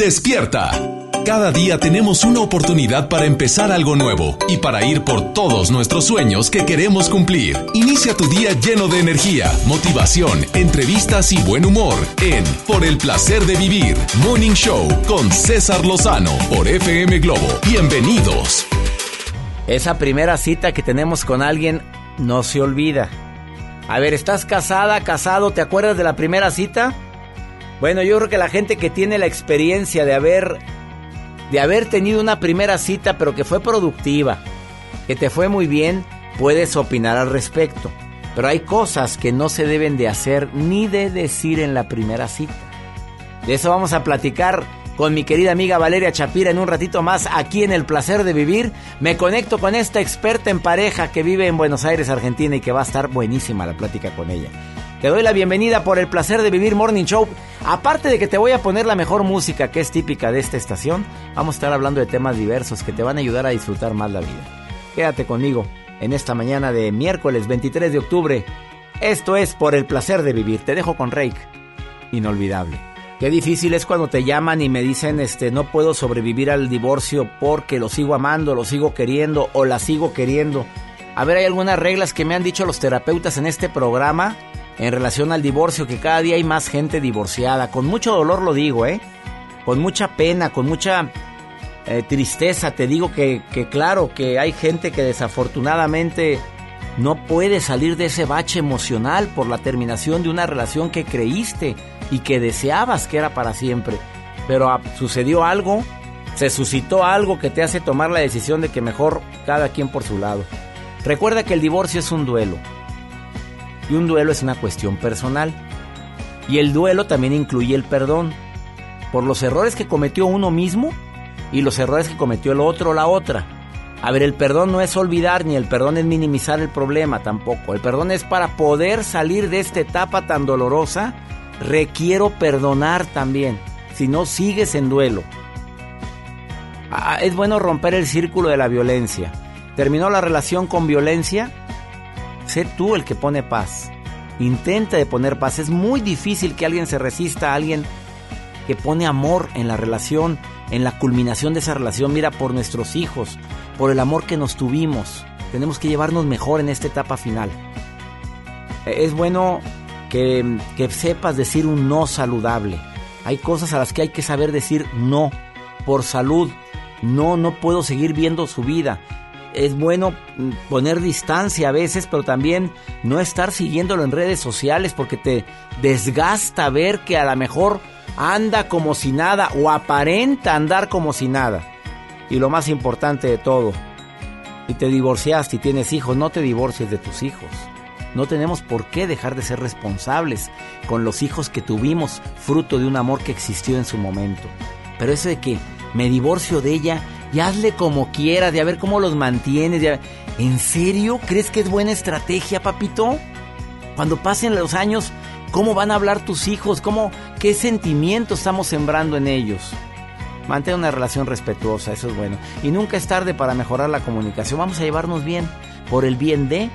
Despierta. Cada día tenemos una oportunidad para empezar algo nuevo y para ir por todos nuestros sueños que queremos cumplir. Inicia tu día lleno de energía, motivación, entrevistas y buen humor en Por el placer de vivir, Morning Show con César Lozano por FM Globo. Bienvenidos. Esa primera cita que tenemos con alguien no se olvida. A ver, ¿estás casada, casado? ¿Te acuerdas de la primera cita? Bueno, yo creo que la gente que tiene la experiencia de haber de haber tenido una primera cita pero que fue productiva, que te fue muy bien, puedes opinar al respecto. Pero hay cosas que no se deben de hacer ni de decir en la primera cita. De eso vamos a platicar con mi querida amiga Valeria Chapira en un ratito más aquí en El Placer de Vivir. Me conecto con esta experta en pareja que vive en Buenos Aires, Argentina y que va a estar buenísima la plática con ella. Te doy la bienvenida por El Placer de Vivir Morning Show. Aparte de que te voy a poner la mejor música que es típica de esta estación, vamos a estar hablando de temas diversos que te van a ayudar a disfrutar más la vida. Quédate conmigo en esta mañana de miércoles 23 de octubre. Esto es por el placer de vivir. Te dejo con Rake. Inolvidable. Qué difícil es cuando te llaman y me dicen, este, no puedo sobrevivir al divorcio porque lo sigo amando, lo sigo queriendo o la sigo queriendo. A ver, hay algunas reglas que me han dicho los terapeutas en este programa en relación al divorcio, que cada día hay más gente divorciada. Con mucho dolor lo digo, ¿eh? Con mucha pena, con mucha eh, tristeza, te digo que, que claro, que hay gente que desafortunadamente no puede salir de ese bache emocional por la terminación de una relación que creíste y que deseabas que era para siempre. Pero ah, sucedió algo, se suscitó algo que te hace tomar la decisión de que mejor cada quien por su lado. Recuerda que el divorcio es un duelo. Y un duelo es una cuestión personal. Y el duelo también incluye el perdón. Por los errores que cometió uno mismo y los errores que cometió el otro o la otra. A ver, el perdón no es olvidar ni el perdón es minimizar el problema tampoco. El perdón es para poder salir de esta etapa tan dolorosa requiero perdonar también, si no sigues en duelo. Ah, es bueno romper el círculo de la violencia. ¿Terminó la relación con violencia? Sé tú el que pone paz. Intenta de poner paz. Es muy difícil que alguien se resista a alguien que pone amor en la relación, en la culminación de esa relación. Mira, por nuestros hijos, por el amor que nos tuvimos. Tenemos que llevarnos mejor en esta etapa final. Es bueno que, sepas decir un no saludable. Hay cosas a las que hay que saber decir no por salud. No, no puedo seguir viendo su vida. Es bueno poner distancia a veces, pero también no estar siguiéndolo en redes sociales porque te desgasta ver que a lo mejor anda como si nada o aparenta andar como si nada. Y lo más importante de todo, si te divorciaste y tienes hijos, no te divorcies de tus hijos. No tenemos por qué dejar de ser responsables con los hijos que tuvimos, fruto de un amor que existió en su momento. Pero eso de que me divorcio de ella y hazle como quieras, de a ver cómo los mantienes. ¿En serio? ¿Crees que es buena estrategia, papito? Cuando pasen los años, ¿cómo van a hablar tus hijos? ¿Cómo, ¿Qué sentimientos estamos sembrando en ellos? Mantén una relación respetuosa, eso es bueno. Y nunca es tarde para mejorar la comunicación. Vamos a llevarnos bien por el bien de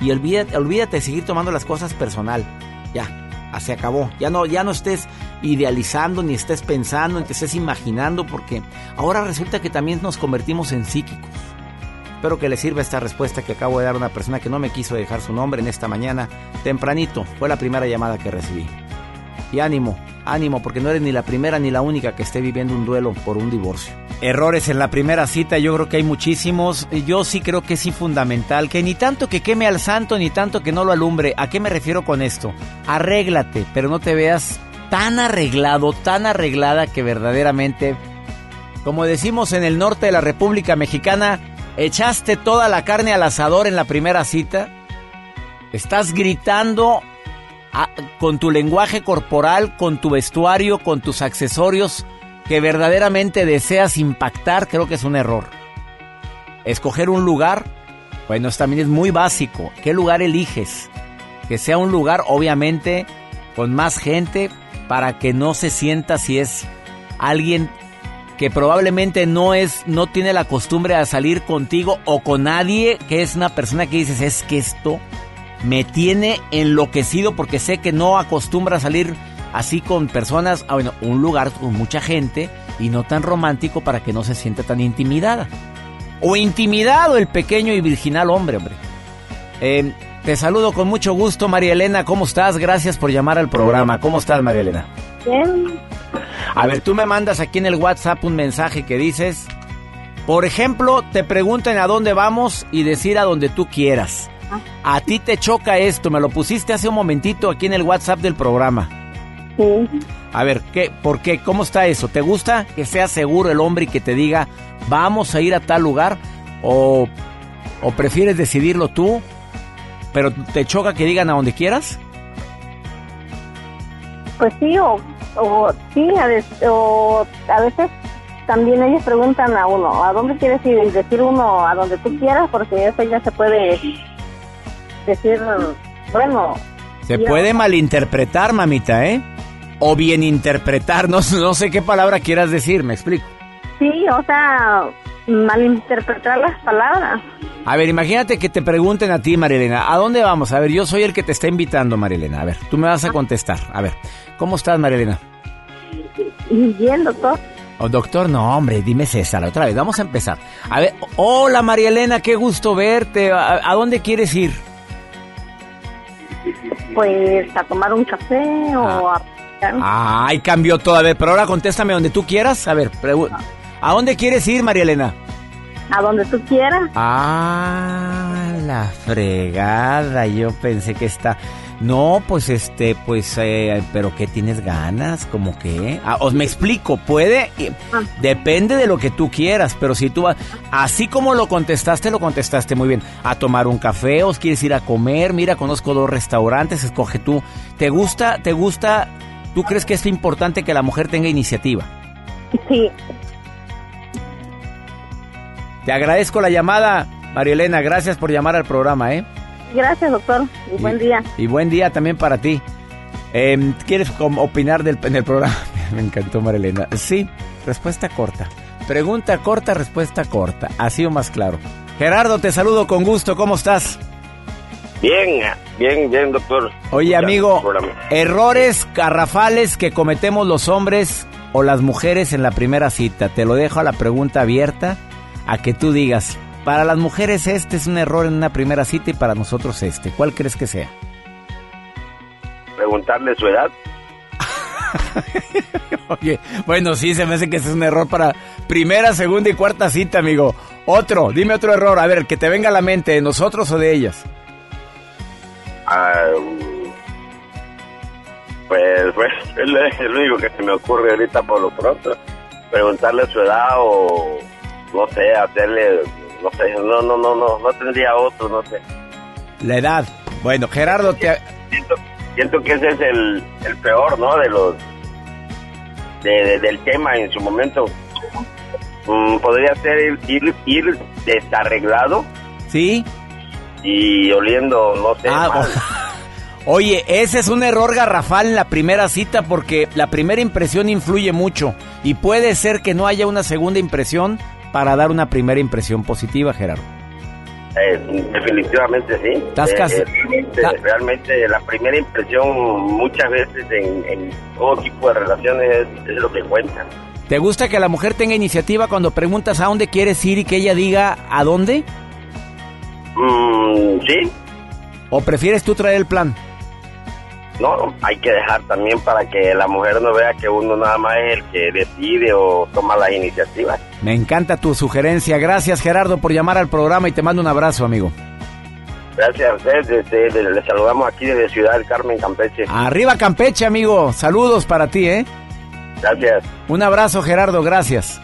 y olvídate, olvídate de seguir tomando las cosas personal. Ya, se acabó. Ya no, ya no estés idealizando, ni estés pensando, ni te estés imaginando, porque ahora resulta que también nos convertimos en psíquicos. Espero que le sirva esta respuesta que acabo de dar a una persona que no me quiso dejar su nombre en esta mañana. Tempranito, fue la primera llamada que recibí. Y ánimo, ánimo, porque no eres ni la primera ni la única que esté viviendo un duelo por un divorcio. Errores en la primera cita, yo creo que hay muchísimos. Yo sí creo que es fundamental, que ni tanto que queme al santo, ni tanto que no lo alumbre. ¿A qué me refiero con esto? Arréglate, pero no te veas tan arreglado, tan arreglada que verdaderamente, como decimos en el norte de la República Mexicana, echaste toda la carne al asador en la primera cita. Estás gritando con tu lenguaje corporal, con tu vestuario, con tus accesorios que verdaderamente deseas impactar, creo que es un error. Escoger un lugar, bueno, también es muy básico. ¿Qué lugar eliges? Que sea un lugar, obviamente, con más gente, para que no se sienta si es alguien que probablemente no es, no tiene la costumbre de salir contigo o con nadie, que es una persona que dices, es que esto me tiene enloquecido porque sé que no acostumbra salir así con personas, ah, bueno, un lugar con mucha gente y no tan romántico para que no se sienta tan intimidada. O intimidado el pequeño y virginal hombre, hombre. Eh, te saludo con mucho gusto, María Elena. ¿Cómo estás? Gracias por llamar al programa. ¿Cómo estás, María Elena? Bien. A ver, tú me mandas aquí en el WhatsApp un mensaje que dices, por ejemplo, te preguntan a dónde vamos y decir a donde tú quieras. A ti te choca esto, me lo pusiste hace un momentito aquí en el WhatsApp del programa. Sí. A ver, ¿qué, ¿por qué? ¿Cómo está eso? ¿Te gusta que sea seguro el hombre y que te diga, vamos a ir a tal lugar? ¿O, o prefieres decidirlo tú? ¿Pero te choca que digan a donde quieras? Pues sí, o, o sí, a veces, o a veces también ellos preguntan a uno, ¿a dónde quieres ir? Y decir uno a donde tú quieras, porque eso ya se puede decir, bueno. Se puede malinterpretar, mamita, ¿eh? O bien interpretar, no, no sé qué palabra quieras decir, me explico. Sí, o sea, malinterpretar las palabras. A ver, imagínate que te pregunten a ti, Marilena, ¿a dónde vamos? A ver, yo soy el que te está invitando, Marilena. A ver, tú me vas a contestar. A ver, ¿cómo estás, Marilena? Bien, doctor. Oh, doctor, no, hombre, dime César, otra vez, vamos a empezar. A ver, hola, María Elena, qué gusto verte. ¿A, a dónde quieres ir? Pues a tomar un café o a... Ay, cambió todo. A ver, pero ahora contéstame donde tú quieras. A ver, pregu- ¿a dónde quieres ir, María Elena? a donde tú quieras. Ah, la fregada. Yo pensé que está. No, pues este, pues, eh, pero ¿qué tienes ganas? ¿Cómo que? Ah, os me explico, puede, eh, Ah. depende de lo que tú quieras, pero si tú vas, así como lo contestaste, lo contestaste muy bien. A tomar un café, os quieres ir a comer, mira, conozco dos restaurantes, escoge tú. ¿Te gusta, te gusta, tú crees que es importante que la mujer tenga iniciativa? Sí, Te agradezco la llamada, María Elena, gracias por llamar al programa, ¿eh? Gracias, doctor. Y buen día. Y buen día también para ti. Em, ¿Quieres opinar del, en el programa? Me encantó Marilena. Sí, respuesta corta. Pregunta corta, respuesta corta. Así o más claro. Gerardo, te saludo con gusto. ¿Cómo estás? Bien, bien, bien, doctor. Oye, Ya, amigo, errores garrafales que cometemos los hombres o las mujeres en la primera cita. Te lo dejo a la pregunta abierta a que tú digas. Para las mujeres este es un error en una primera cita y para nosotros este. ¿Cuál crees que sea? Preguntarle su edad. Oye, bueno, sí, se me hace que ese es un error para primera, segunda y cuarta cita, amigo. Otro, dime otro error, a ver, que te venga a la mente, de nosotros o de ellas. ah, pues, pues, es lo único que se me ocurre ahorita por lo pronto. Preguntarle su edad o, no sé, hacerle, no sé, no, no, no, no, no tendría otro, no sé. La edad. Bueno, Gerardo, te... Siento, siento que ese es el, el peor, ¿no? De los, de, de- del tema en su momento. Mm, podría ser ir, ir, desarreglado ¿Sí? y oliendo, no sé, Ah, mal. Oye, ese es un error garrafal en la primera cita porque la primera impresión influye mucho y puede ser que no haya una segunda impresión para dar una primera impresión positiva, Gerardo. Eh, definitivamente sí. Estás Eh, eh, realmente, la primera impresión muchas veces en, en todo tipo de relaciones es, es lo que cuenta. ¿Te gusta que la mujer tenga iniciativa cuando preguntas a dónde quieres ir y que ella diga a dónde? Mm, sí, ¿O prefieres tú traer el plan? no, hay que dejar también para que la mujer no vea que uno nada más es el que decide o toma las iniciativas. Me encanta tu sugerencia. Gracias, Gerardo, por llamar al programa y te mando un abrazo, amigo. Gracias a ustedes, este, le, le saludamos aquí desde Ciudad del Carmen, Campeche. Arriba Campeche, amigo. Saludos para ti, ¿eh? Gracias. Un abrazo, Gerardo. Gracias.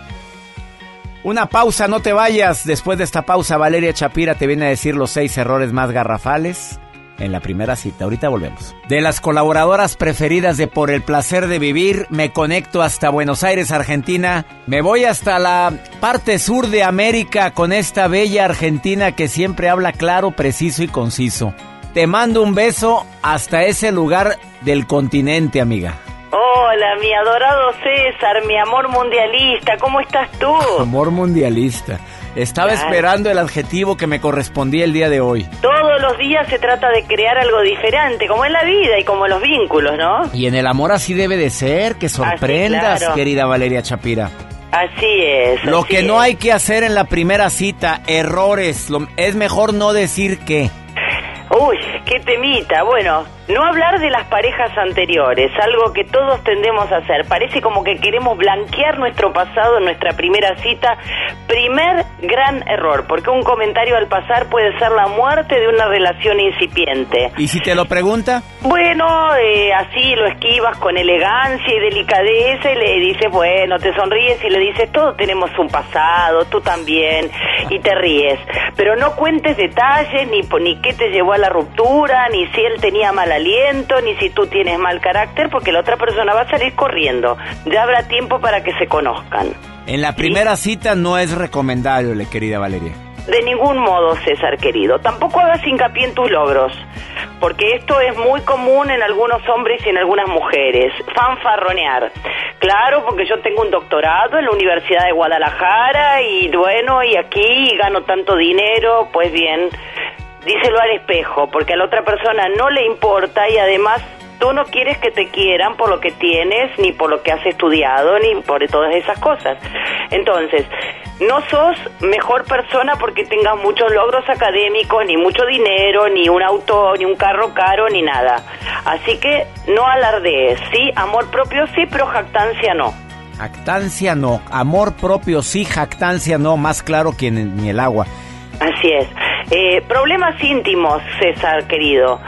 Una pausa, no te vayas. Después de esta pausa, Valeria Chapira te viene a decir los seis errores más garrafales en la primera cita. Ahorita volvemos. De las colaboradoras preferidas de Por el placer de vivir, me conecto hasta Buenos Aires, Argentina. Me voy hasta la parte sur de América con esta bella Argentina que siempre habla claro, preciso y conciso. Te mando un beso hasta ese lugar del continente, amiga. Hola, mi adorado César, mi amor mundialista, ¿cómo estás tú? Amor mundialista. Estaba esperando el adjetivo que me correspondía el día de hoy. Todos los días se trata de crear algo diferente, como en la vida y como en los vínculos, ¿no? Y en el amor así debe de ser, que sorprendas, querida Valeria Chapira. Así es. Lo que no hay que hacer en la primera cita, errores, es mejor no decir qué. Uy, qué temita. Bueno, no hablar de las parejas anteriores, algo que todos tendemos a hacer. Parece como que queremos blanquear nuestro pasado en nuestra primera cita. Primer gran error, porque un comentario al pasar puede ser la muerte de una relación incipiente. ¿Y si te lo pregunta? Bueno, eh, así lo esquivas con elegancia y delicadeza y le dices, bueno, te sonríes y le dices, todos tenemos un pasado, tú también, y te ríes. Pero no cuentes detalles, ni, ni qué te llevó a la ruptura, ni si él tenía mala aliento, ni si tú tienes mal carácter, porque la otra persona va a salir corriendo. Ya habrá tiempo para que se conozcan. En la primera cita no es recomendable, querida Valeria. De ningún modo, César querido. Tampoco hagas hincapié en tus logros, porque esto es muy común en algunos hombres y en algunas mujeres. Fanfarronear. Claro, porque yo tengo un doctorado en la Universidad de Guadalajara y bueno, y aquí gano tanto dinero, pues bien, díselo al espejo, porque a la otra persona no le importa y además tú no quieres que te quieran por lo que tienes, ni por lo que has estudiado, ni por todas esas cosas. Entonces, no sos mejor persona porque tengas muchos logros académicos, ni mucho dinero, ni un auto, ni un carro caro, ni nada. Así que no alardees, ¿sí? Amor propio sí, pero jactancia no. Jactancia no, amor propio sí, jactancia no, más claro que ni el agua. Así es. Eh, problemas íntimos, César, querido.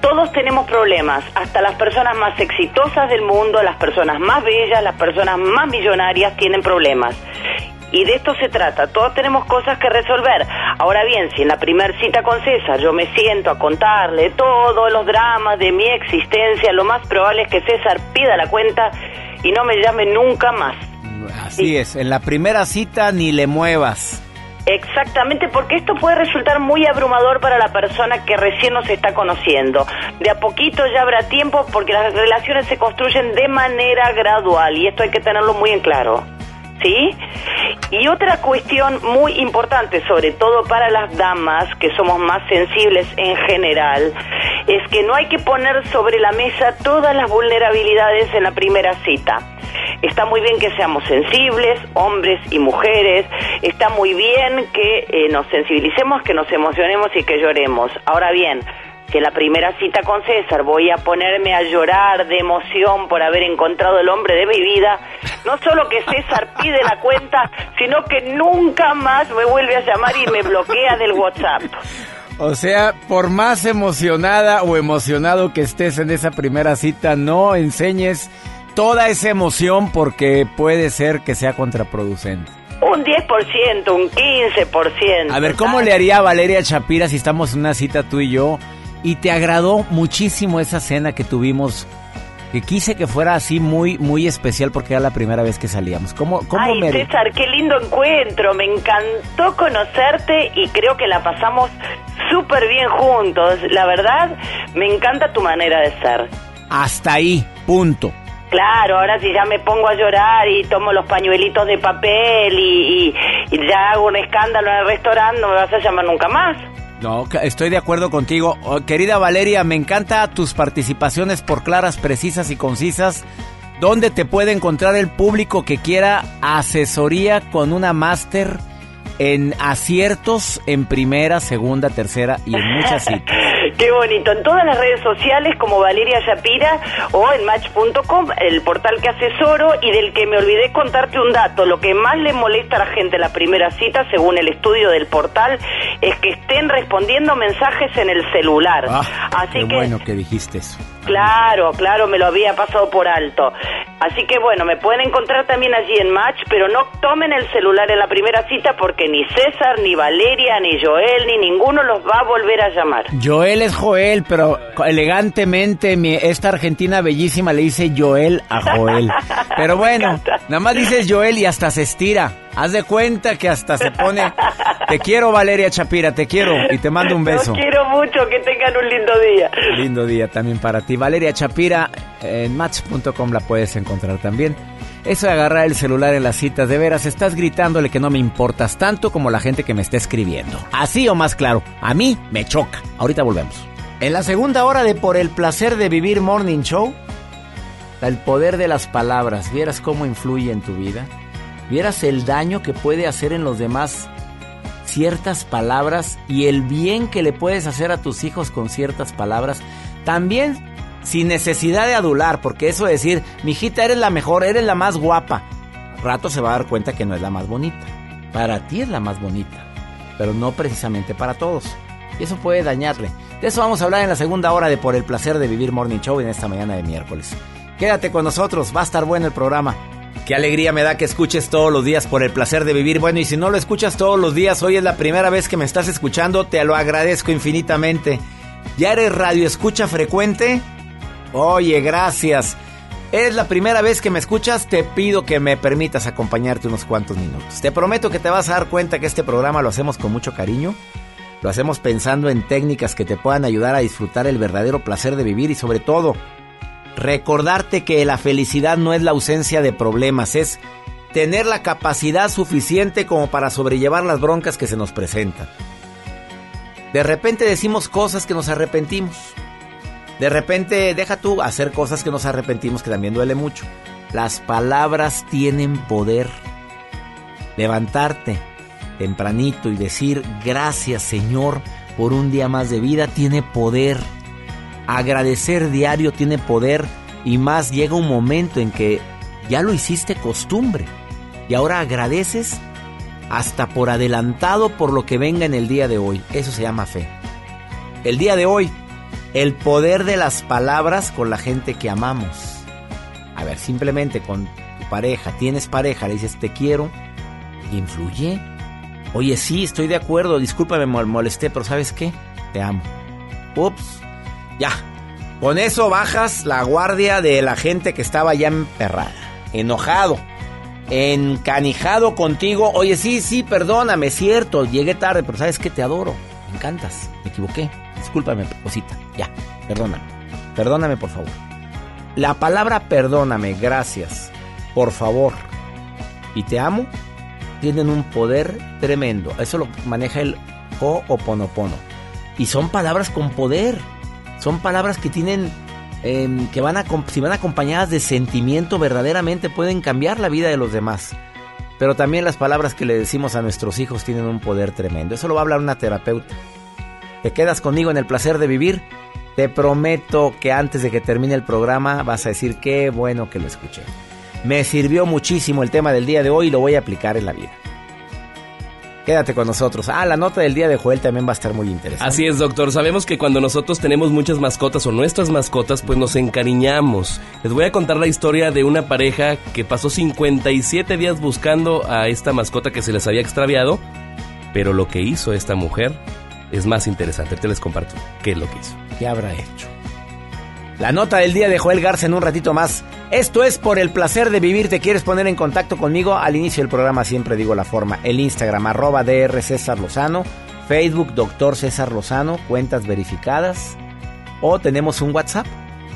Todos tenemos problemas, hasta las personas más exitosas del mundo, las personas más bellas, las personas más millonarias tienen problemas. Y de esto se trata, todos tenemos cosas que resolver. Ahora bien, si en la primera cita con César yo me siento a contarle todos los dramas de mi existencia, lo más probable es que César pida la cuenta y no me llame nunca más. Así es, en la primera cita ni le muevas. Exactamente, porque esto puede resultar muy abrumador para la persona que recién nos está conociendo. De a poquito ya habrá tiempo porque las relaciones se construyen de manera gradual y esto hay que tenerlo muy en claro. ¿Sí? Y otra cuestión muy importante, sobre todo para las damas, que somos más sensibles en general, es que no hay que poner sobre la mesa todas las vulnerabilidades en la primera cita. Está muy bien que seamos sensibles, hombres y mujeres. Está muy bien que eh, nos sensibilicemos, que nos emocionemos y que lloremos. Ahora bien, en la primera cita con César voy a ponerme a llorar de emoción por haber encontrado el hombre de mi vida, no solo que César pide la cuenta, sino que nunca más me vuelve a llamar y me bloquea del WhatsApp. O sea, por más emocionada o emocionado que estés en esa primera cita, no enseñes toda esa emoción porque puede ser que sea contraproducente. Un 10%, un 15%. A ver, ¿cómo le haría a Valeria Chapira si estamos en una cita tú y yo y te agradó muchísimo esa cena que tuvimos? Que quise que fuera así muy muy especial porque era la primera vez que salíamos. ¿Cómo, cómo Ay, César, qué lindo encuentro. Me encantó conocerte y creo que la pasamos súper bien juntos. La verdad, me encanta tu manera de ser. Hasta ahí, punto. Claro, ahora si ya me pongo a llorar y tomo los pañuelitos de papel y, ya hago un escándalo en el restaurante, no me vas a llamar nunca más. No, estoy de acuerdo contigo. Oh, querida Valeria, me encanta tus participaciones por claras, precisas y concisas. ¿Dónde te puede encontrar el público que quiera asesoría con una máster en aciertos en primera, segunda, tercera y en muchas citas? Qué bonito. En todas las redes sociales como Valeria Shapira o en match.com, el portal que asesoro y del que me olvidé contarte un dato. Lo que más le molesta a la gente la primera cita, según el estudio del portal, es que estén respondiendo mensajes en el celular. Ah, Así qué que, bueno que dijiste eso. Claro, claro, me lo había pasado por alto. Así que bueno, me pueden encontrar también allí en Match, pero no tomen el celular en la primera cita porque ni César, ni Valeria, ni Joel, ni ninguno los va a volver a llamar. Joel es Joel, pero elegantemente mi, esta argentina bellísima le dice Joel a Joel. Pero bueno, nada más dices Joel y hasta se estira. Haz de cuenta que hasta se pone. Te quiero, Valeria Chapira, te quiero y te mando un beso. Los quiero mucho, que tengan un lindo día. Lindo día también para ti. Valeria Chapira, en match.com la puedes encontrar también. Eso de agarrar el celular en las citas, de veras, estás gritándole que no me importas tanto como la gente que me está escribiendo. Así o más claro, a mí me choca. Ahorita volvemos. En la segunda hora de Por el placer de vivir Morning Show, el poder de las palabras, vieras cómo influye en tu vida vieras el daño que puede hacer en los demás ciertas palabras y el bien que le puedes hacer a tus hijos con ciertas palabras, también sin necesidad de adular, porque eso de decir, mi hijita, eres la mejor, eres la más guapa, rato se va a dar cuenta que no es la más bonita. Para ti es la más bonita, pero no precisamente para todos. Y eso puede dañarle. De eso vamos a hablar en la segunda hora de Por el placer de vivir Morning Show en esta mañana de miércoles. Quédate con nosotros, va a estar bueno el programa. Qué alegría me da que escuches todos los días por el placer de vivir. Bueno, y si no lo escuchas todos los días, hoy es la primera vez que me estás escuchando, te lo agradezco infinitamente. ¿Ya eres radio escucha frecuente? Oye, gracias. ¿Es la primera vez que me escuchas? Te pido que me permitas acompañarte unos cuantos minutos. Te prometo que te vas a dar cuenta que este programa lo hacemos con mucho cariño. Lo hacemos pensando en técnicas que te puedan ayudar a disfrutar el verdadero placer de vivir y sobre todo Recordarte que la felicidad no es la ausencia de problemas, es tener la capacidad suficiente como para sobrellevar las broncas que se nos presentan. De repente decimos cosas que nos arrepentimos. De repente deja tú hacer cosas que nos arrepentimos que también duele mucho. Las palabras tienen poder. Levantarte tempranito y decir gracias Señor por un día más de vida tiene poder. Agradecer diario tiene poder y más llega un momento en que ya lo hiciste costumbre y ahora agradeces hasta por adelantado por lo que venga en el día de hoy. Eso se llama fe. El día de hoy, el poder de las palabras con la gente que amamos. A ver, simplemente con tu pareja, tienes pareja, le dices te quiero, influye. Oye, sí, estoy de acuerdo, discúlpame, me molesté, pero ¿sabes qué? Te amo. Ups, ya. Con eso bajas la guardia de la gente que estaba ya emperrada, enojado, encanijado contigo. Oye, sí, sí, perdóname, cierto, llegué tarde, pero sabes que te adoro, me encantas, me equivoqué. Discúlpame, cosita, ya, perdóname. Perdóname, por favor. La palabra perdóname, gracias, por favor, y te amo, tienen un poder tremendo. Eso lo maneja el Ho'oponopono. Y son palabras con poder. Son palabras que tienen, em, que van a, si van acompañadas de sentimiento, verdaderamente pueden cambiar la vida de los demás. Pero también las palabras que le decimos a nuestros hijos tienen un poder tremendo. Eso lo va a hablar una terapeuta. ¿Te quedas conmigo en el placer de vivir? Te prometo que antes de que termine el programa vas a decir qué bueno que lo escuché. Me sirvió muchísimo el tema del día de hoy y lo voy a aplicar en la vida. Quédate con nosotros. Ah, la nota del día de Joel también va a estar muy interesante. Así es, doctor. Sabemos que cuando nosotros tenemos muchas mascotas o nuestras mascotas, pues nos encariñamos. Les voy a contar la historia de una pareja que pasó 57 días buscando a esta mascota que se les había extraviado. Pero lo que hizo esta mujer es más interesante. Te les comparto qué es lo que hizo. ¿Qué habrá hecho? La nota del día de Joel Garza en un ratito más. Esto es por el placer de vivir. ¿Te quieres poner en contacto conmigo? Al inicio del programa siempre digo la forma. El Instagram, arroba DR César Lozano. Facebook, Doctor César Lozano. Cuentas verificadas. O tenemos un WhatsApp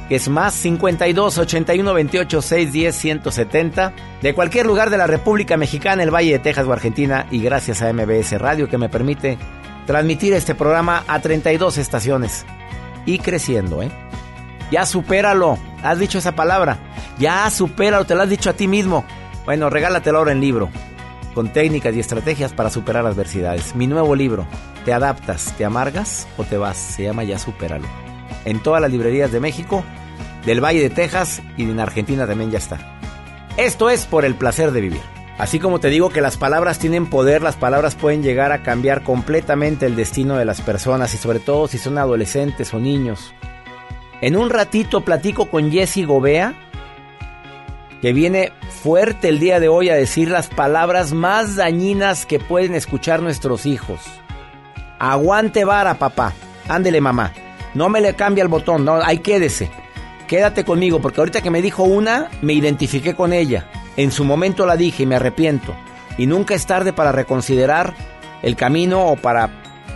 que es más 52 81 28 610 170 de cualquier lugar de la República Mexicana, el Valle de Texas o Argentina y gracias a MBS Radio que me permite transmitir este programa a 32 estaciones y creciendo, ¿eh? Ya supéralo. Has dicho esa palabra. Ya supéralo, te lo has dicho a ti mismo. Bueno, regálatelo ahora en libro. Con técnicas y estrategias para superar adversidades. Mi nuevo libro. ¿Te adaptas, te amargas o te vas? Se llama Ya supéralo. En todas las librerías de México, del Valle de Texas y en Argentina también ya está. Esto es por el placer de vivir. Así como te digo que las palabras tienen poder, las palabras pueden llegar a cambiar completamente el destino de las personas y sobre todo si son adolescentes o niños. En un ratito platico con Jesse Gobea, que viene fuerte el día de hoy a decir las palabras más dañinas que pueden escuchar nuestros hijos. Aguante vara, papá. Ándele, mamá. No me le cambie el botón, no, ahí quédese. Quédate conmigo, porque ahorita que me dijo una, me identifiqué con ella. En su momento la dije y me arrepiento. Y nunca es tarde para reconsiderar el camino o para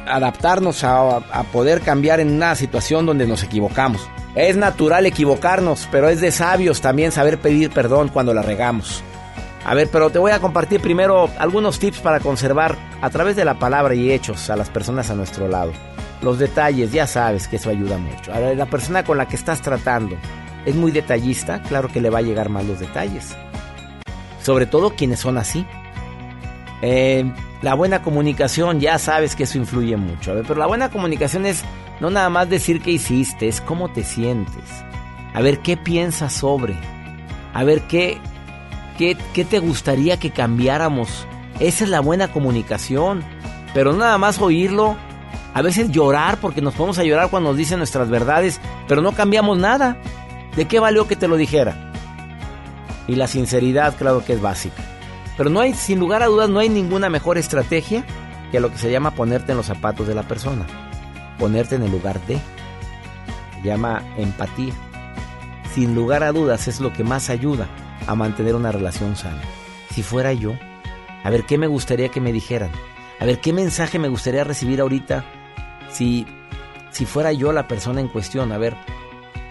adaptarnos a, poder cambiar en una situación donde nos equivocamos. Es natural equivocarnos, pero es de sabios también saber pedir perdón cuando la regamos. A ver, pero te voy a compartir primero algunos tips para conservar a través de la palabra y hechos a las personas a nuestro lado. Los detalles, ya sabes que eso ayuda mucho. A ver, la persona con la que estás tratando es muy detallista, claro que le va a llegar más los detalles. Sobre todo quienes son así. Eh, la buena comunicación, ya sabes que eso influye mucho. Pero la buena comunicación es no nada más decir qué hiciste, es cómo te sientes. A ver qué piensas sobre. A ver qué, qué, qué te gustaría que cambiáramos. Esa es la buena comunicación. Pero no nada más oírlo. A veces llorar, porque nos ponemos a llorar cuando nos dicen nuestras verdades, pero no cambiamos nada. ¿De qué valió que te lo dijera? Y la sinceridad, claro que es básica. Pero no hay, sin lugar a dudas, no hay ninguna mejor estrategia que lo que se llama ponerte en los zapatos de la persona. Ponerte en el lugar de. Se llama empatía. Sin lugar a dudas es lo que más ayuda a mantener una relación sana. Si fuera yo, a ver qué me gustaría que me dijeran. A ver qué mensaje me gustaría recibir ahorita si, si fuera yo la persona en cuestión. A ver,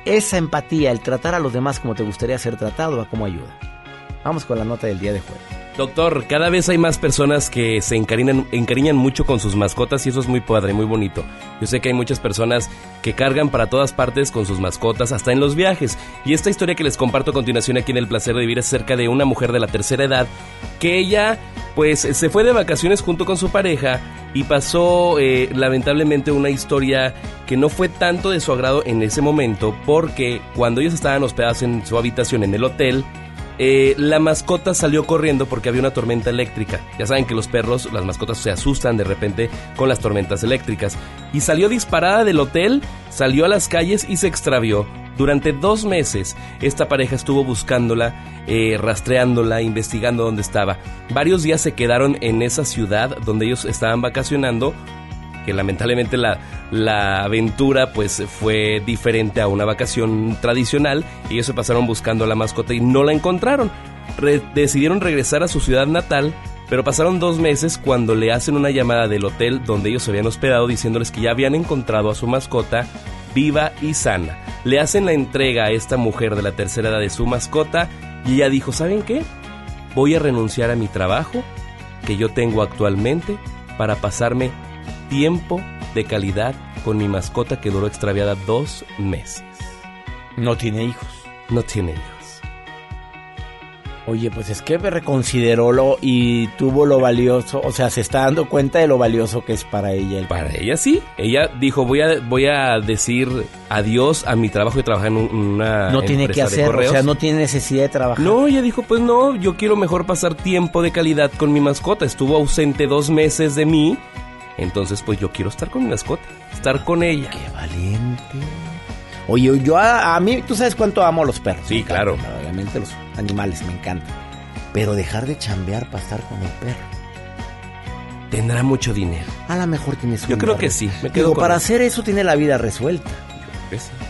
esa empatía, el tratar a los demás como te gustaría ser tratado, ¿a cómo ayuda? Vamos con la nota del día de jueves. Doctor, cada vez hay más personas que se encariñan, mucho con sus mascotas y eso es muy padre, muy bonito. Yo sé que hay muchas personas que cargan para todas partes con sus mascotas, hasta en los viajes. Y esta historia que les comparto a continuación aquí en El Placer de Vivir es acerca de una mujer de la tercera edad que ella pues se fue de vacaciones junto con su pareja y pasó eh, lamentablemente una historia que no fue tanto de su agrado en ese momento porque cuando ellos estaban hospedados en su habitación en el hotel, eh, la mascota salió corriendo porque había una tormenta eléctrica. Ya saben que los perros, las mascotas se asustan de repente con las tormentas eléctricas. Y salió disparada del hotel, salió a las calles y se extravió. Durante dos meses esta pareja estuvo buscándola, eh, rastreándola, investigando dónde estaba. Varios días se quedaron en esa ciudad donde ellos estaban vacacionando que lamentablemente la, la aventura pues fue diferente a una vacación tradicional. Ellos se pasaron buscando a la mascota y no la encontraron. decidieron regresar a su ciudad natal, pero pasaron dos meses cuando le hacen una llamada del hotel donde ellos se habían hospedado diciéndoles que ya habían encontrado a su mascota viva y sana. Le hacen la entrega a esta mujer de la tercera edad de su mascota y ella dijo, ¿saben qué? Voy a renunciar a mi trabajo que yo tengo actualmente para pasarme tiempo de calidad con mi mascota que duró extraviada dos meses. No tiene hijos. No tiene hijos. Oye, pues es que reconsideró lo y tuvo lo valioso, o sea, se está dando cuenta de lo valioso que es para ella. Para ella sí. Ella dijo, voy a, voy a decir adiós a mi trabajo y trabajar en una No tiene que hacer, o sea, no tiene necesidad de trabajar. No, ella dijo, pues no, yo quiero mejor pasar tiempo de calidad con mi mascota. Estuvo ausente dos meses de mí entonces, pues yo quiero estar con mi mascota, estar con ella. ¡Qué valiente! Oye, yo a, mí, tú sabes cuánto amo a los perros. Sí, claro. Obviamente los animales me encantan. Pero dejar de chambear para estar con el perro. Tendrá mucho dinero. A lo mejor tienes Yo creo que sí. Me quedo Digo, para hacer eso tiene la vida resuelta.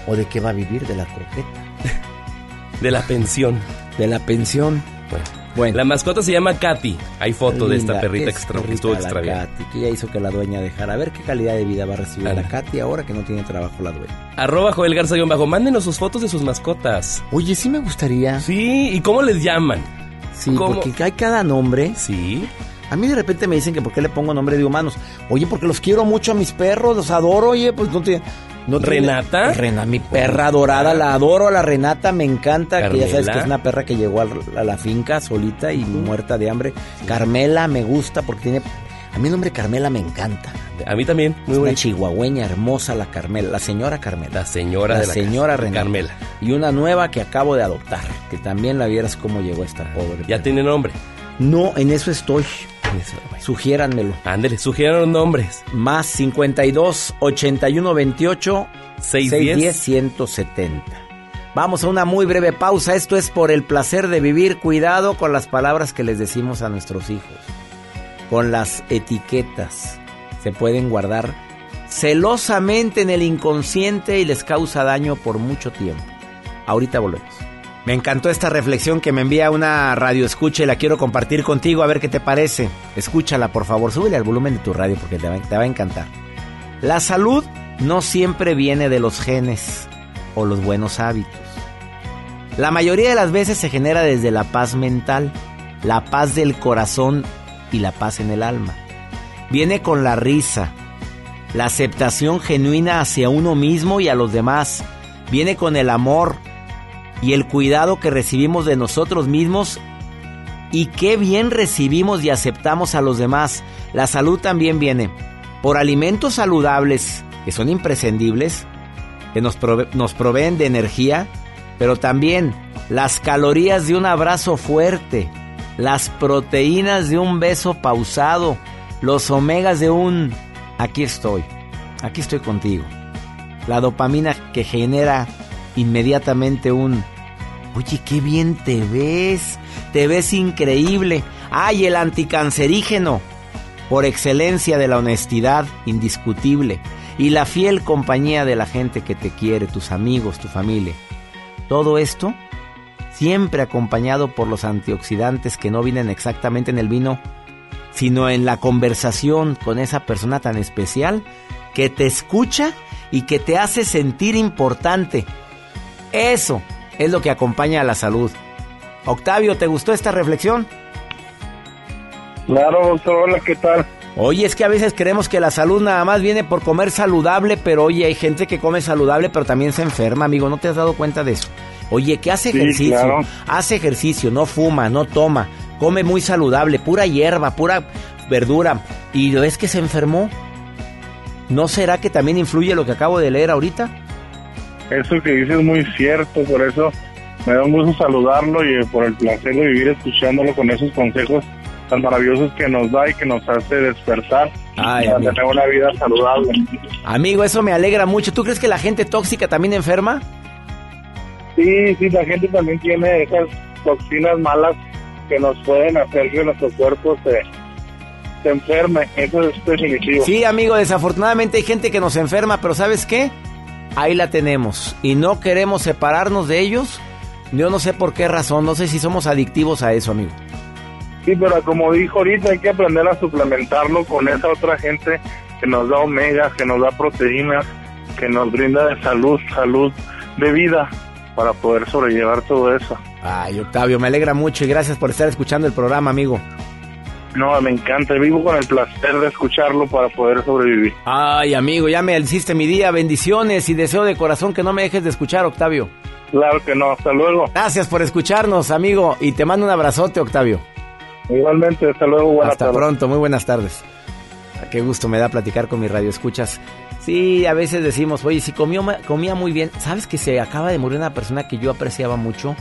¿O de qué va a vivir? De la croqueta. de la pensión. De la pensión. Bueno. Bueno. La mascota se llama Katy. Hay foto de esta perrita extra, que estuvo extraviada. Katy, que ya hizo que la dueña dejara. A ver qué calidad de vida va a recibir la Katy ahora que no tiene trabajo la dueña. Arroba Joel Garza bajo. Mándenos sus fotos de sus mascotas. Oye, sí me gustaría. Sí, ¿y cómo les llaman? Sí, porque hay cada nombre. Sí. A mí de repente me dicen que por qué le pongo nombre de humanos. Oye, porque los quiero mucho a mis perros, los adoro, oye, pues no tiene... ¿Renata? Renata, mi perra dorada, la adoro a la Renata, me encanta, que ya sabes que es una perra que llegó a la finca solita y muerta de hambre. Carmela me gusta porque tiene... A mí el nombre Carmela me encanta. A mí también, muy es una chihuahueña hermosa la Carmela, la señora Carmela. La señora la de la señora Renata. Carmela. Y una nueva que acabo de adoptar, que también la vieras cómo llegó esta pobre. ¿Ya tiene nombre? No, en eso estoy. Sugiéranmelo. Ándele, sugieran nombres. Más 52 81 28 610 170. Vamos a una muy breve pausa. Esto es por el placer de vivir. Cuidado con las palabras que les decimos a nuestros hijos. Con las etiquetas. Se pueden guardar celosamente en el inconsciente y les causa daño por mucho tiempo. Ahorita volvemos. Me encantó esta reflexión que me envía una radio escucha y la quiero compartir contigo a ver qué te parece. Escúchala, por favor, súbele al volumen de tu radio porque te va, te va a encantar. La salud no siempre viene de los genes o los buenos hábitos. La mayoría de las veces se genera desde la paz mental, la paz del corazón y la paz en el alma. Viene con la risa, la aceptación genuina hacia uno mismo y a los demás. Viene con el amor y el cuidado que recibimos de nosotros mismos y qué bien recibimos y aceptamos a los demás. La salud también viene por alimentos saludables que son imprescindibles, que nos, nos proveen de energía, pero también las calorías de un abrazo fuerte, las proteínas de un beso pausado, los omegas de un aquí estoy, aquí estoy contigo. La dopamina que genera inmediatamente un oye, qué bien te ves, te ves increíble. Ay, el anticancerígeno, por excelencia de la honestidad indiscutible y la fiel compañía de la gente que te quiere, tus amigos, tu familia. Todo esto siempre acompañado por los antioxidantes que no vienen exactamente en el vino, sino en la conversación con esa persona tan especial que te escucha y que te hace sentir importante. Eso es lo que acompaña a la salud. Octavio, ¿te gustó esta reflexión? Claro, doctor, hola, ¿qué tal? Oye, es que a veces creemos que la salud nada más viene por comer saludable, pero oye, hay gente que come saludable pero también se enferma, amigo, ¿no te has dado cuenta de eso? Oye, que hace ejercicio, hace ejercicio, no fuma, no toma, come muy saludable, pura hierba, pura verdura, y es que se enfermó. ¿No será que también influye lo que acabo de leer ahorita? Eso que dices es muy cierto, por eso me da un gusto saludarlo y por el placer de vivir escuchándolo con esos consejos tan maravillosos que nos da y que nos hace despertar Ay, para tener una vida saludable. Amigo, eso me alegra mucho. ¿Tú crees que la gente tóxica también enferma? Sí, sí, la gente también tiene esas toxinas malas que nos pueden hacer que nuestro cuerpo se, se enferme. Eso es definitivo. Sí, amigo, desafortunadamente hay gente que nos enferma, pero ¿sabes qué? Ahí la tenemos y no queremos separarnos de ellos. Yo no sé por qué razón, no sé si somos adictivos a eso, amigo. Sí, pero como dijo ahorita, hay que aprender a suplementarlo con esa otra gente que nos da omegas, que nos da proteínas, que nos brinda de salud, salud de vida para poder sobrellevar todo eso. Ay, Octavio, me alegra mucho y gracias por estar escuchando el programa, amigo. No, me encanta, vivo con el placer de escucharlo para poder sobrevivir. Ay, amigo, ya me hiciste mi día, bendiciones y deseo de corazón que no me dejes de escuchar, Octavio. Claro que no, hasta luego. Gracias por escucharnos, amigo, y te mando un abrazote, Octavio. Igualmente, hasta luego, buenas Hasta pronto, muy buenas tardes. Qué gusto me da platicar con mi radio escuchas. Sí, a veces decimos, oye, si comió, comía muy bien, ¿sabes que se acaba de morir una persona que yo apreciaba mucho?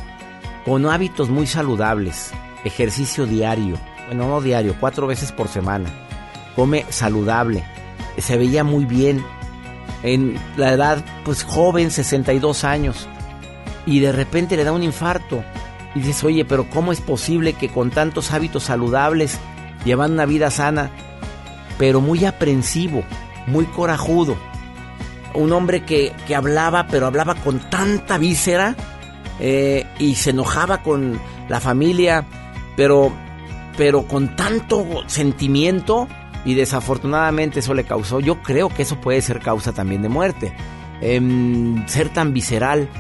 Con hábitos muy saludables, ejercicio diario, bueno, no diario, cuatro veces por semana. Come saludable, se veía muy bien, en la edad, pues joven, 62 años, y de repente le da un infarto y dices, oye, pero ¿cómo es posible que con tantos hábitos saludables, llevan una vida sana, pero muy aprensivo, muy corajudo? Un hombre que, que hablaba, pero hablaba con tanta víscera eh, y se enojaba con la familia, pero, pero con tanto sentimiento y desafortunadamente eso le causó, yo creo que eso puede ser causa también de muerte. Em, ser tan visceral,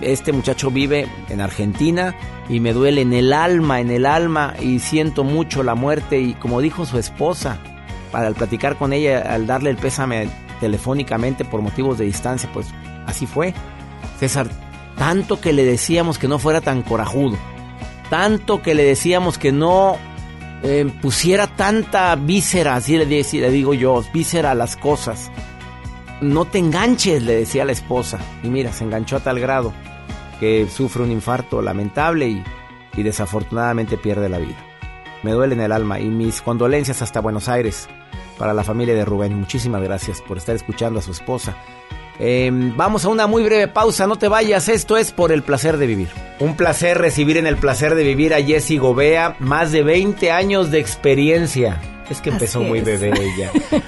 este muchacho vive en Argentina y me duele en el alma, en el alma y siento mucho la muerte y como dijo su esposa, para platicar con ella, al darle el pésame telefónicamente por motivos de distancia, pues así fue. César, tanto que le decíamos que no fuera tan corajudo, tanto que le decíamos que no eh, pusiera tanta víscera, así le, le digo yo, víscera a las cosas no te enganches, le decía la esposa. Y mira, se enganchó a tal grado que sufre un infarto lamentable y, desafortunadamente pierde la vida. Me duele en el alma y mis condolencias hasta Buenos Aires para la familia de Rubén. Muchísimas gracias por estar escuchando a su esposa. Em, vamos a una muy breve pausa, no te vayas, esto es por el placer de vivir. Un placer recibir en el placer de vivir a Jessie Gobea, más de 20 años de experiencia. Es que empezó muy bebé ella.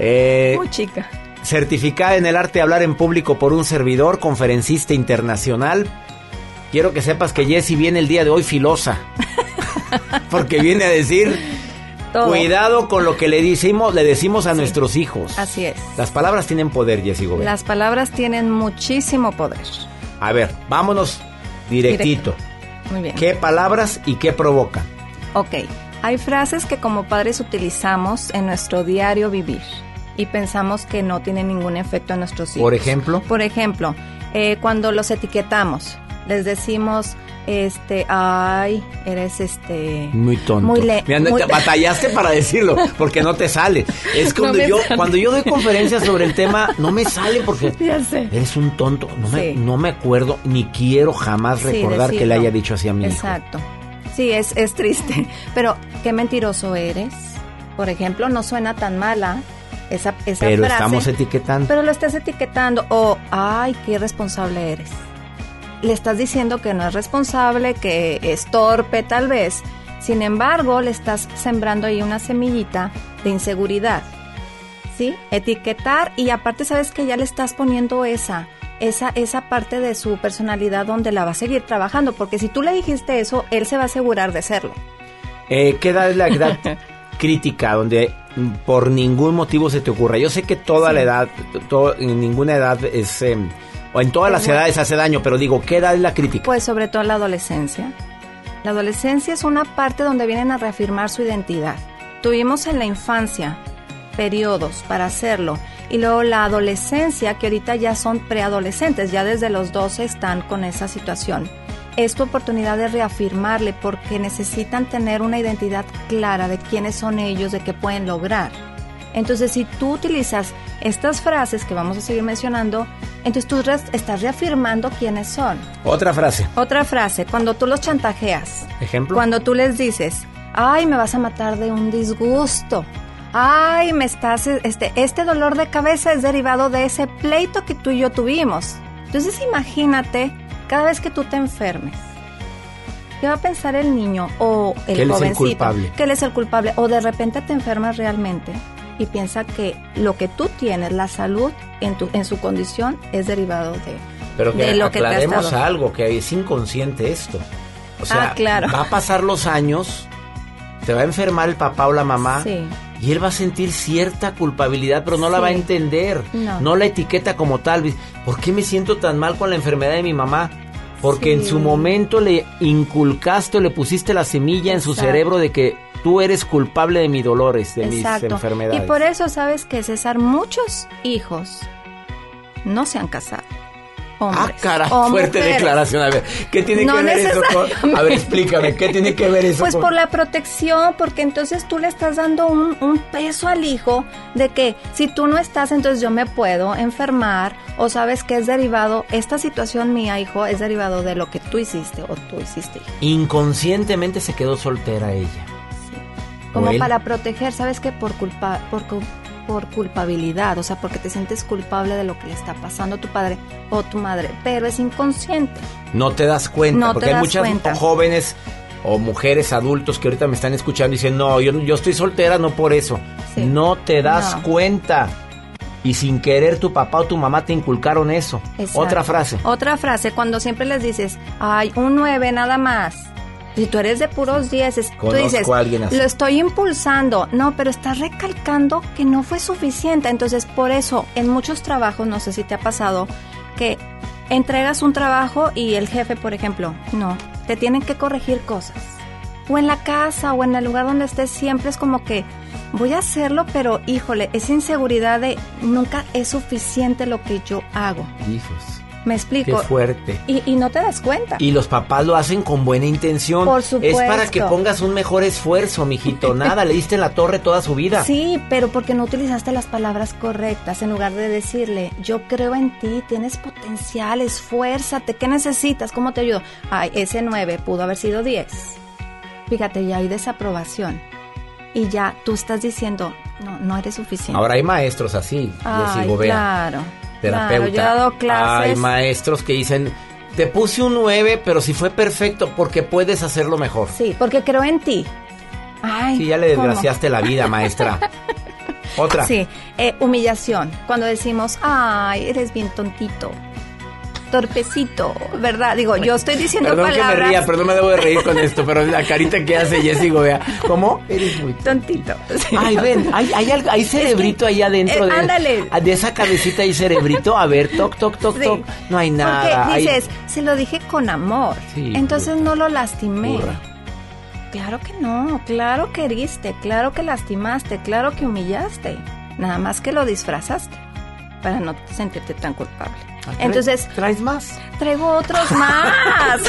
Eh, muy chica certificada en el arte de hablar en público por un servidor, conferencista internacional, quiero que sepas que Jessie viene el día de hoy filosa. Porque viene a decir, cuidado con lo que le decimos, le decimos a nuestros hijos. Así es. Las palabras tienen poder, Jessie Gómez. Las palabras tienen muchísimo poder. A ver, vámonos directito. Muy bien. ¿Qué palabras y qué provocan? Ok, hay frases que como padres utilizamos en nuestro diario vivir y pensamos que no tienen ningún efecto en nuestros hijos. Por ejemplo. Por ejemplo, eh, cuando los etiquetamos, les decimos, este, ay, eres este... Muy tonto. Muy le Batallaste para decirlo, porque no te sale. Es cuando yo cuando yo doy conferencias sobre el tema, no me sale porque eres un tonto. No, me, no me acuerdo, ni quiero jamás recordar que le haya dicho así a mi Exacto. Sí, es, es triste. Pero, qué mentiroso eres. Por ejemplo, no suena tan mala esa, esa pero estamos etiquetando. Pero lo estás etiquetando. O, ay, qué irresponsable eres le estás diciendo que no es responsable, que es torpe tal vez. Sin embargo, le estás sembrando ahí una semillita de inseguridad. ¿Sí? Etiquetar y aparte sabes que ya le estás poniendo esa, esa, esa parte de su personalidad donde la va a seguir trabajando, porque si tú le dijiste eso, él se va a asegurar de serlo. Eh, ¿Qué edad es la edad crítica donde por ningún motivo se te ocurra? Yo sé que toda la edad, ninguna edad es... Em, en todas las edades hace daño, pero digo, ¿qué edad es la crítica? Pues sobre todo en la adolescencia. La adolescencia es una parte donde vienen a reafirmar su identidad. Tuvimos en la infancia periodos para hacerlo y luego la adolescencia, que ahorita ya son preadolescentes, ya desde los 12 están con esa situación. Es tu oportunidad de reafirmarle porque necesitan tener una identidad clara de quiénes son ellos, de qué pueden lograr. Entonces, si tú utilizas estas frases que vamos a seguir mencionando, entonces tú estás reafirmando quiénes son. Otra frase. Otra frase, cuando tú los chantajeas. Ejemplo. Cuando tú les dices, ay, me vas a matar de un disgusto. Ay, me estás, este, este dolor de cabeza es derivado de ese pleito que tú y yo tuvimos. Entonces imagínate, cada vez que tú te enfermes, ¿qué va a pensar el niño o el que él Es el culpable. Que él es el culpable. O de repente te enfermas realmente y piensa que lo que tú tienes, la salud en, tu, en su condición, es derivado de, Pero que lo que te algo, que es inconsciente esto. O sea, ah, va a pasar los años, te va a enfermar el papá o la mamá. Y él va a sentir cierta culpabilidad, pero no la va a entender. No. la etiqueta como tal. ¿Por qué me siento tan mal con la enfermedad de mi mamá? Porque en su momento le inculcaste o le pusiste la semilla en su cerebro de que tú eres culpable de mis dolores, de mis enfermedades. Y por eso sabes que César, muchos hijos no se han casado. Hombres, ah, cara, fuerte declaración. A ver, ¿qué tiene que ver eso con.? A ver, explícame, ¿qué tiene que ver eso Pues por la protección, porque entonces tú le estás dando un, un, peso al hijo de que si tú no estás, entonces yo me puedo enfermar, o sabes que es derivado, esta situación mía, hijo, es derivado de lo que tú hiciste o tú hiciste. Inconscientemente se quedó soltera ella como para proteger, ¿sabes qué? Por culpa, por, por culpabilidad, o sea, porque te sientes culpable de lo que le está pasando a tu padre o tu madre, pero es inconsciente. No te das cuenta, porque hay muchas jóvenes o mujeres adultos que ahorita me están escuchando y dicen, no, yo, yo estoy soltera, no por eso. No te das cuenta. Y sin querer tu papá o tu mamá te inculcaron eso. Otra frase. Otra frase, cuando siempre les dices, ay, un nueve nada más. Si tú eres de puros dieces, tú dices, lo estoy impulsando. No, pero estás recalcando que no fue suficiente. Entonces, por eso, en muchos trabajos, no sé si te ha pasado, que entregas un trabajo y el jefe, por ejemplo, no, te tienen que corregir cosas. O en la casa o en el lugar donde estés, siempre es como que voy a hacerlo, pero híjole, esa inseguridad de nunca es suficiente lo que yo hago. Hijos. Me explico. Qué fuerte. Y, no te das cuenta. Y los papás lo hacen con buena intención. Por supuesto. Es para que pongas un mejor esfuerzo, mijito. Nada, le diste en la torre toda su vida. Sí, pero porque no utilizaste las palabras correctas. En lugar de decirle, yo creo en ti, tienes potencial, esfuérzate, ¿qué necesitas? ¿Cómo te ayudo? Ay, ese 9 pudo haber sido 10. Fíjate, ya hay desaprobación. Y ya tú estás diciendo, no, no eres suficiente. Ahora hay maestros así, Ay, Claro terapeuta. yo he dado clases. Hay maestros que dicen, te puse un 9, pero si fue perfecto porque puedes hacerlo mejor. Sí, porque creo en ti. Ay, sí, ya le desgraciaste la vida, maestra. Otra. Sí, eh, humillación. Cuando decimos, ay, eres bien tontito. Torpecito, ¿verdad? Digo, yo estoy diciendo perdón palabras. que me ría, perdón me debo de reír con esto, pero la carita que hace Jessy vea, ¿cómo? Eres muy tontito. Ay, ven, hay, hay, hay cerebrito ahí adentro eh, de, ándale. de esa cabecita y cerebrito. A ver, toc, toc, toc, toc. No hay nada. Porque dices, se lo dije con amor. Sí, entonces no lo lastimé. Burra. Claro que no, claro que heriste, claro que lastimaste, claro que humillaste. Nada más que lo disfrazaste para no sentirte tan culpable. Ah, trae- Entonces, ¿Traes más? traigo otros más.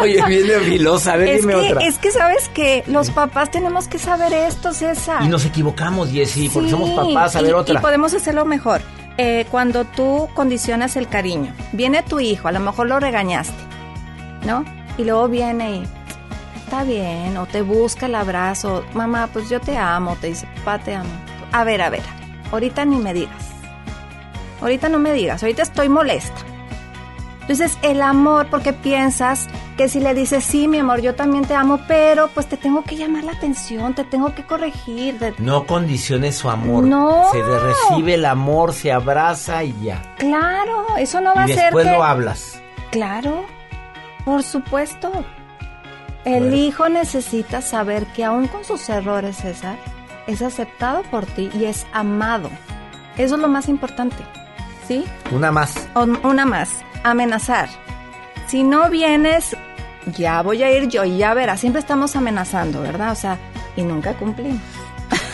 Oye, viene filosa, a ver, es, dime que, otra. es que sabes que los papás tenemos que saber esto, César. Y nos equivocamos, Jessy, porque Sí, somos papás. A y- ver, otra. Y podemos hacerlo mejor. Eh, cuando tú condicionas el cariño, viene tu hijo, a lo mejor lo regañaste, ¿no? Y luego viene y está bien, o te busca el abrazo, mamá, pues yo te amo, te dice, papá, te amo. A ver, a ver, ahorita ni me digas. Ahorita no me digas, ahorita estoy molesta. Entonces, el amor, porque piensas que si le dices, sí, mi amor, yo también te amo, pero pues te tengo que llamar la atención, te tengo que corregir, te- No condiciones su amor. No. Se recibe el amor, se abraza y ya. Claro, eso no va a ser después que... lo hablas. Claro, por supuesto. El Bueno. hijo necesita saber que aún con sus errores, César, es aceptado por ti y es amado. Eso es lo más importante. ¿Sí? Una más. Una más, amenazar. Si no vienes, ya voy a ir yo y ya verás. Siempre estamos amenazando, ¿verdad? O sea, y nunca cumplimos.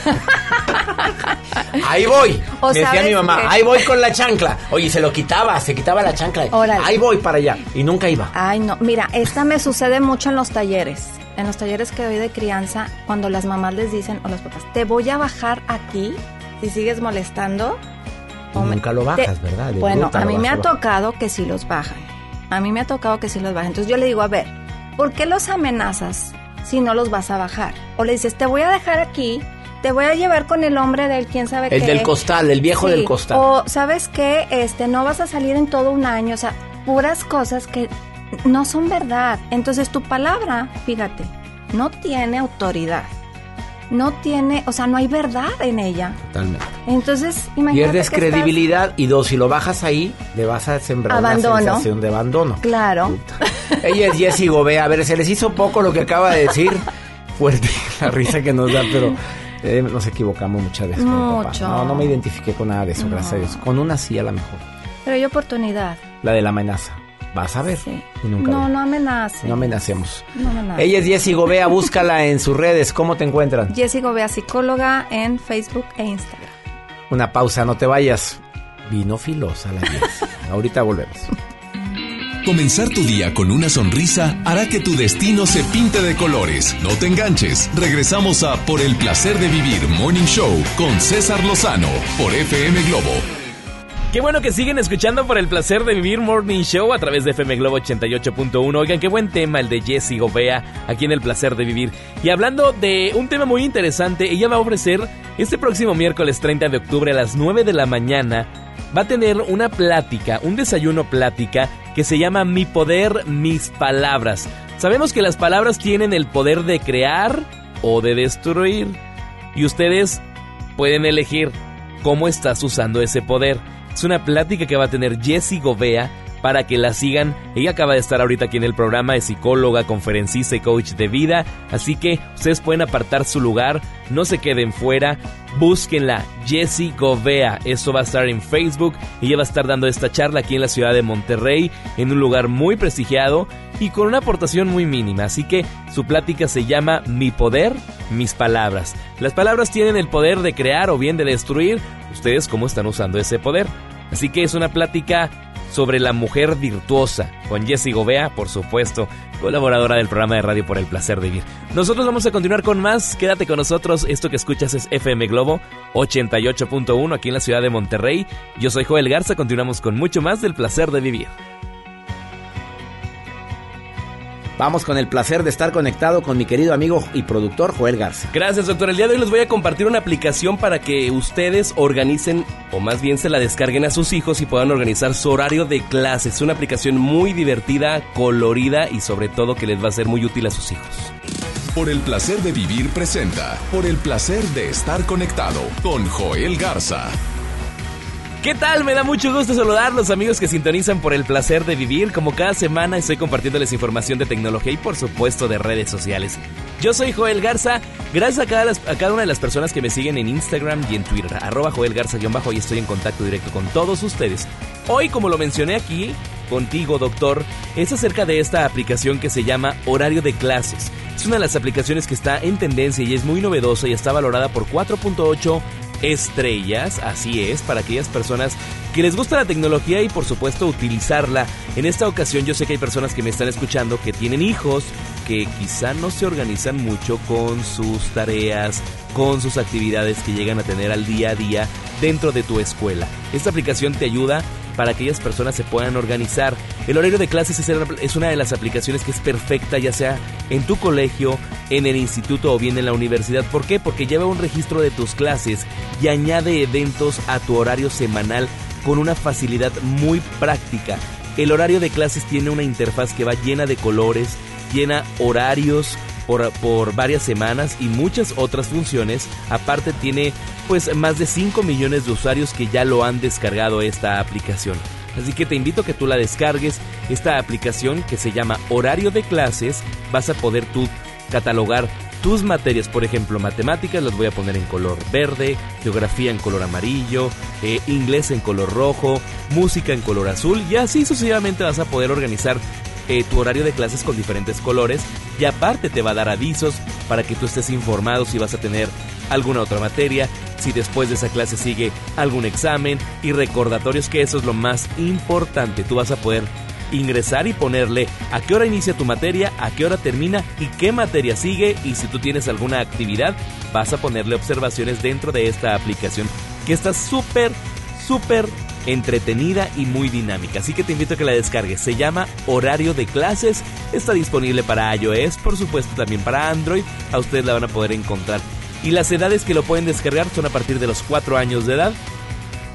Ahí voy. O Me decía mi mamá, que- ahí voy con la chancla. Oye, se lo quitaba, se quitaba la chancla. Órale. Ahí voy para allá. Y nunca iba. Ay, no. Mira, esta me sucede mucho en los talleres. En los talleres que doy de crianza, cuando las mamás les dicen, o los papás, te voy a bajar aquí si sigues molestando. Nunca lo bajas, ¿verdad? De bueno, a mí me ha tocado que sí los bajan. A mí me ha tocado que sí los bajan. Entonces yo le digo, a ver, ¿por qué los amenazas si no los vas a bajar? O le dices, te voy a dejar aquí, te voy a llevar con el hombre del quién sabe El qué. del costal, el viejo Sí, del costal. O, ¿sabes qué? Este, no vas a salir en todo un año. O sea, puras cosas que no son verdad. Entonces, tu palabra, fíjate, no tiene autoridad. No tiene, o sea, no hay verdad en ella. Totalmente. Entonces, imagínate. Pierdes que estás- credibilidad y dos, si lo bajas ahí, le vas a sembrar Abandono. una sensación de abandono. Claro. Ella es Jessie Gobea. A ver, se les hizo poco lo que acaba de decir. Fuerte la risa que nos da, pero eh, nos equivocamos muchas veces. papá. Mucho. No, no me identifiqué con nada de eso, gracias a Dios. Con una sí a la mejor. Pero hay oportunidad. La de la amenaza. Vas a ver. Sí. Y nunca no, ve. no amenace. No amenacemos. No amenace. Ella es Jessie Gobea. Búscala en sus redes. ¿Cómo te encuentran? Jessie Gobea, psicóloga en Facebook e Instagram. Una pausa, no te vayas. Vino filosa la 10. Ahorita volvemos. Comenzar tu día con una sonrisa hará que tu destino se pinte de colores. No te enganches. Regresamos a Por el placer de vivir Morning Show con César Lozano por FM Globo. Qué bueno que siguen escuchando por el placer de vivir Morning Show a través de FM Globo 88.1. Oigan, qué buen tema el de Jessie Gobea aquí en el placer de vivir. Y hablando de un tema muy interesante, ella va a ofrecer este próximo miércoles 30 de octubre a las 9 de la mañana. Va a tener una plática, un desayuno plática que se llama Mi poder, mis palabras. Sabemos que las palabras tienen el poder de crear o de destruir. Y ustedes pueden elegir cómo estás usando ese poder. Es una plática que va a tener Jessie Gobea para que la sigan. Ella acaba de estar ahorita aquí en el programa, es psicóloga, conferencista y coach de vida. Así que ustedes pueden apartar su lugar, no se queden fuera. Búsquenla, Jessie Gobea. Esto va a estar en Facebook. Ella va a estar dando esta charla aquí en la ciudad de Monterrey, en un lugar muy prestigiado y con una aportación muy mínima. Así que su plática se llama Mi poder, mis palabras. Las palabras tienen el poder de crear o bien de destruir. Ustedes cómo están usando ese poder. Así que es una plática sobre la mujer virtuosa con Jessie Gobea, por supuesto, colaboradora del programa de radio por el placer de vivir. Nosotros vamos a continuar con más. Quédate con nosotros. Esto que escuchas es FM Globo 88.1 aquí en la ciudad de Monterrey. Yo soy Joel Garza. Continuamos con mucho más del placer de vivir. Vamos con el placer de estar conectado con mi querido amigo y productor Joel Garza. Gracias, doctor. El día de hoy les voy a compartir una aplicación para que ustedes organicen, o más bien se la descarguen a sus hijos y puedan organizar su horario de clases. Es una aplicación muy divertida, colorida y sobre todo que les va a ser muy útil a sus hijos. Por el placer de vivir presenta Por el placer de estar conectado con Joel Garza. ¿Qué tal? Me da mucho gusto saludarlos amigos que sintonizan por el placer de vivir. Como cada semana estoy compartiéndoles información de tecnología y por supuesto de redes sociales. Yo soy Joel Garza, gracias a cada, a cada una de las personas que me siguen en Instagram y en Twitter, arroba Joel Garza-bajo y estoy en contacto directo con todos ustedes. Hoy, como lo mencioné aquí, contigo doctor, es acerca de esta aplicación que se llama Horario de Clases. Es una de las aplicaciones que está en tendencia y es muy novedosa y está valorada por 4.8 estrellas, así es, para aquellas personas que les gusta la tecnología y por supuesto utilizarla. En esta ocasión yo sé que hay personas que me están escuchando que tienen hijos, que quizá no se organizan mucho con sus tareas, con sus actividades que llegan a tener al día a día dentro de tu escuela. Esta aplicación te ayuda para que aquellas personas se puedan organizar. El horario de clases es una de las aplicaciones que es perfecta, ya sea en tu colegio, en el instituto o bien en la universidad. ¿Por qué? Porque lleva un registro de tus clases y añade eventos a tu horario semanal con una facilidad muy práctica. El horario de clases tiene una interfaz que va llena de colores, llena horarios, por, por, varias semanas y muchas otras funciones. Aparte tiene pues más de 5 millones de usuarios que ya lo han descargado esta aplicación. Así que te invito a que tú la descargues. Esta aplicación que se llama Horario de Clases, vas a poder tú catalogar tus materias, por ejemplo, matemáticas las voy a poner en color verde, geografía en color amarillo, eh, inglés en color rojo, música en color azul y así sucesivamente vas a poder organizar eh, tu horario de clases con diferentes colores y aparte te va a dar avisos para que tú estés informado si vas a tener alguna otra materia, si después de esa clase sigue algún examen y recordatorios que eso es lo más importante. Tú vas a poder ingresar y ponerle a qué hora inicia tu materia, a qué hora termina y qué materia sigue y si tú tienes alguna actividad vas a ponerle observaciones dentro de esta aplicación que está súper, súper entretenida y muy dinámica. Así que te invito a que la descargues. Se llama Horario de Clases. Está disponible para iOS, por supuesto también para Android. A ustedes la van a poder encontrar y las edades que lo pueden descargar son a partir de los 4 años de edad.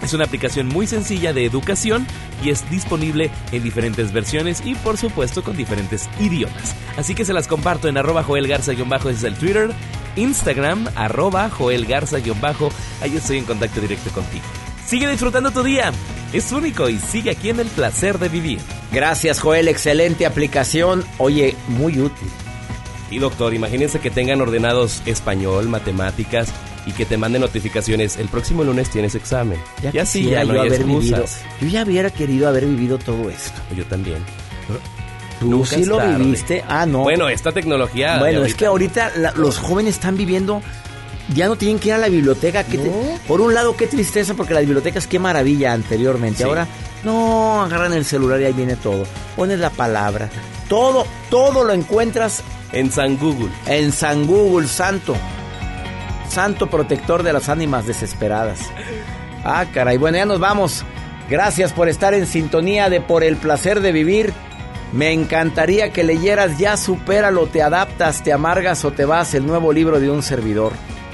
Es una aplicación muy sencilla de educación y es disponible en diferentes versiones y por supuesto con diferentes idiomas. Así que se las comparto en arroba Joel Garza-bajo es el Twitter, Instagram arroba Joel Garza-bajo, estoy en contacto directo contigo. Sigue disfrutando tu día, es único y sigue aquí en el placer de vivir. Gracias Joel, excelente aplicación, oye, muy útil. Y doctor, imagínense que tengan ordenados español, matemáticas y que te manden notificaciones. El próximo lunes tienes examen. Ya, ya sí, ya no yo haber vivido. Yo ya hubiera querido haber vivido todo esto. Yo también. ¿Tú sí lo viviste? Ah, no. Bueno, esta tecnología. Bueno, es que ahorita los jóvenes están viviendo. Ya no tienen que ir a la biblioteca. por un lado, qué tristeza, porque las bibliotecas, qué maravilla anteriormente. Ahora, no, agarran el celular y ahí viene todo. Pones la palabra. Todo, todo lo encuentras en San Google. En San Google, santo. Santo protector de las ánimas desesperadas. Ah, caray. Bueno, ya nos vamos. Gracias por estar en sintonía de Por el placer de vivir. Me encantaría que leyeras Ya supéralo, te adaptas, te amargas o te vas, el nuevo libro de un servidor.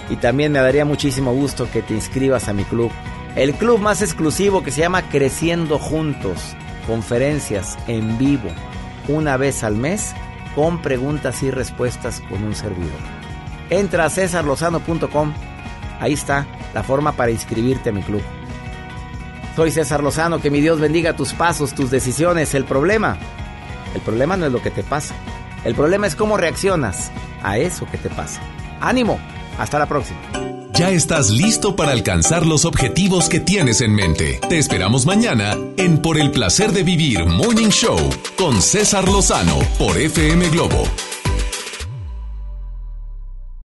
Y también me daría muchísimo gusto que te inscribas a mi club. El club más exclusivo que se llama Creciendo Juntos. Conferencias en vivo, una vez al mes con preguntas y respuestas con un servidor. Entra a cesarlozano.com, ahí está la forma para inscribirte a mi club. Soy César Lozano, que mi Dios bendiga tus pasos, tus decisiones. El problema, el problema no es lo que te pasa, el problema es cómo reaccionas a eso que te pasa. Ánimo, hasta la próxima. Ya estás listo para alcanzar los objetivos que tienes en mente. Te esperamos mañana en Por el placer de vivir Morning Show con César Lozano por FM Globo